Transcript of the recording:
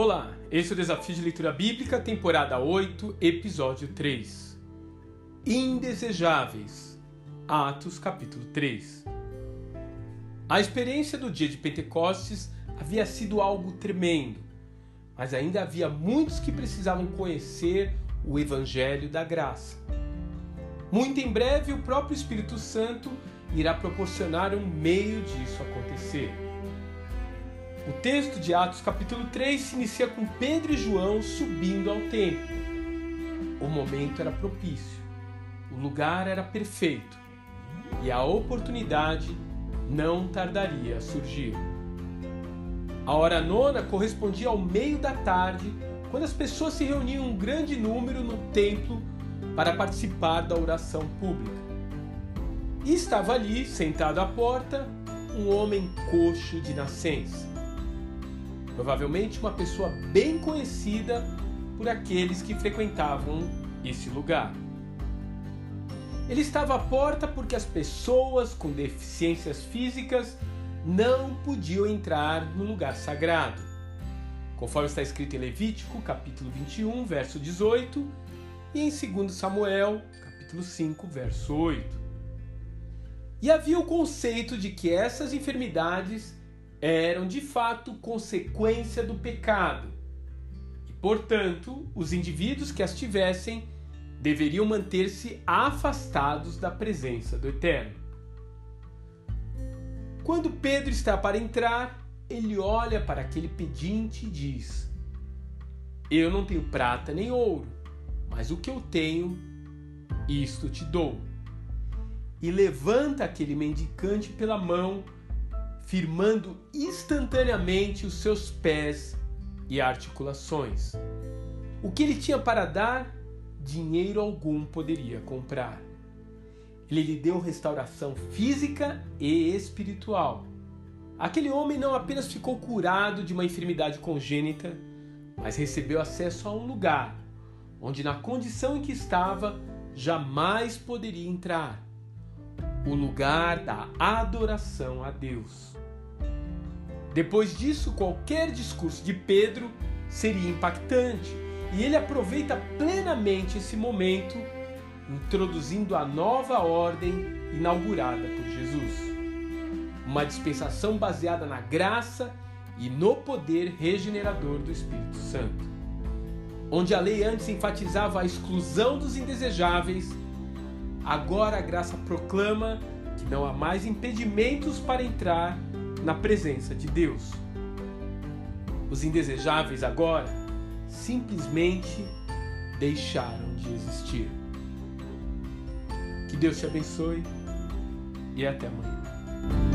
Olá, esse é o Desafio de Leitura Bíblica, temporada 8, episódio 3. Indesejáveis. Atos, capítulo 3. A experiência do dia de Pentecostes havia sido algo tremendo, mas ainda havia muitos que precisavam conhecer o Evangelho da Graça. Muito em breve, o próprio Espírito Santo irá proporcionar um meio disso acontecer. O texto de Atos capítulo 3 se inicia com Pedro e João subindo ao templo. O momento era propício, o lugar era perfeito e a oportunidade não tardaria a surgir. A hora nona correspondia ao meio da tarde, quando as pessoas se reuniam em um grande número no templo para participar da oração pública. E estava ali, sentado à porta, um homem coxo de nascença provavelmente uma pessoa bem conhecida por aqueles que frequentavam esse lugar. Ele estava à porta porque as pessoas com deficiências físicas não podiam entrar no lugar sagrado. Conforme está escrito em Levítico, capítulo 21, verso 18, e em 2 Samuel, capítulo 5, verso 8. E havia o conceito de que essas enfermidades eram de fato consequência do pecado. E, portanto, os indivíduos que as tivessem deveriam manter-se afastados da presença do Eterno. Quando Pedro está para entrar, ele olha para aquele pedinte e diz: Eu não tenho prata nem ouro, mas o que eu tenho, isto te dou. E levanta aquele mendicante pela mão firmando instantaneamente os seus pés e articulações. O que ele tinha para dar, dinheiro algum poderia comprar. Ele lhe deu restauração física e espiritual. Aquele homem não apenas ficou curado de uma enfermidade congênita, mas recebeu acesso a um lugar onde, na condição em que estava, jamais poderia entrar o lugar da adoração a Deus. Depois disso, qualquer discurso de Pedro seria impactante e ele aproveita plenamente esse momento, introduzindo a nova ordem inaugurada por Jesus. Uma dispensação baseada na graça e no poder regenerador do Espírito Santo. Onde a lei antes enfatizava a exclusão dos indesejáveis, agora a graça proclama que não há mais impedimentos para entrar na presença de Deus. Os indesejáveis agora simplesmente deixaram de existir. Que Deus te abençoe e até amanhã.